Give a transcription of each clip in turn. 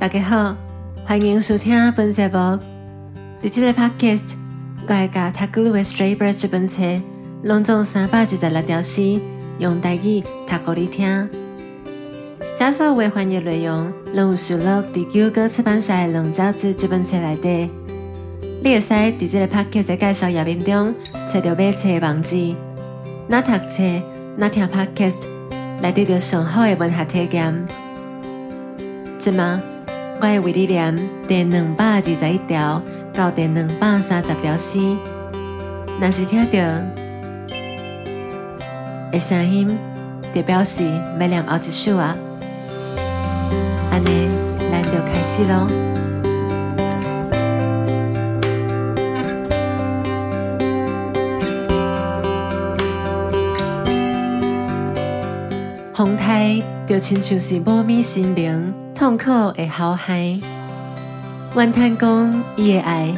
大家好，欢迎收听本节目。伫这个 podcast，我会甲《塔古鲁的 Stray Birds》这本册拢总三百一十六条诗，用台语读给你听。这所有的翻译内容拢有收录伫九歌出版社《龙爪子》这本册内底。你会使伫这个 podcast 的介绍页面中找到买册的网址。那读册，那听 podcast，来得到上好的文学体验。即嘛，我会为你念第两百二十一条到第两百三十条诗。若是听到的声音，就表示要念后一首啊。安尼，咱就开始咯。风台就亲像是无米心灵。痛苦会好海，怨叹讲伊的爱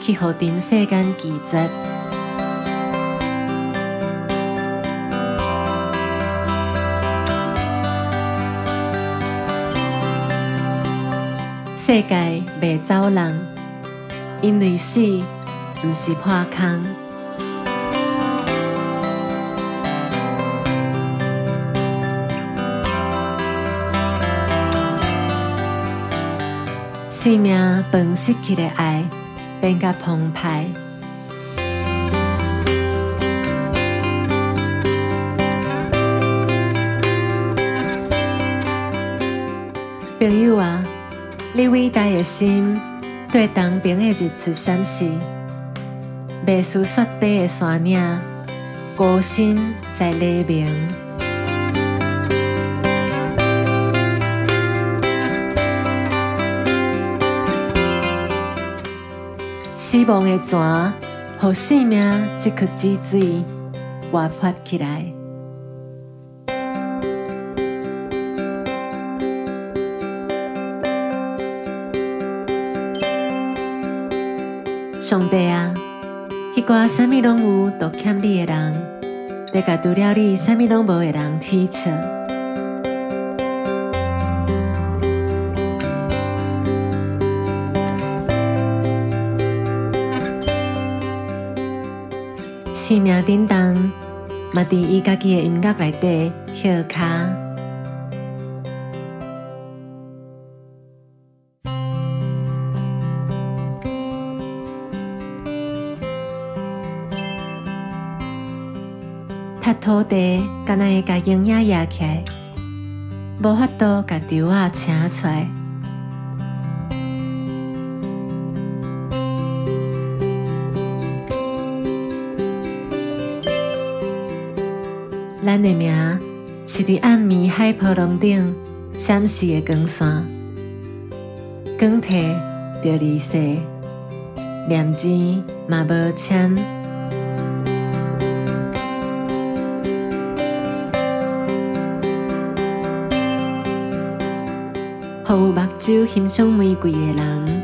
去互全世间拒绝。世界未走人，因为死毋是破空。生命本失去的爱变甲澎湃。朋友啊，你伟大的心对当兵的日出闪烁，未输雪白的山岭，孤身在黎明。希望的泉，互生命这颗之水活泼起来。上帝啊，迄个啥物拢有都欠你的人，得甲除了你啥物拢无的人提出。生命叮当，嘛伫伊家己的音乐内底歇卡。他土地敢若会甲营养压起，无法度甲稻啊请出来。咱的名是伫暗暝海波浪顶闪烁的光线，光体着离世，念字嘛无签，互有目睭欣赏玫瑰的人，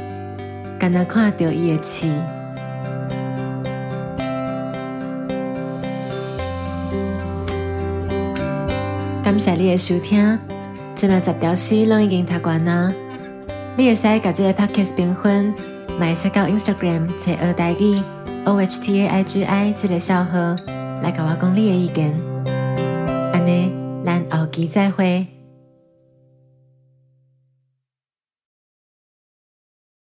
敢若看到伊的刺。感谢你的收听，这麦十条诗拢已经读完啦。你会使甲这个 podcast 评分，买使到 Instagram 找二代语 O H T A I G I 这个小号来甲我讲你的意见。安尼，咱后期再会。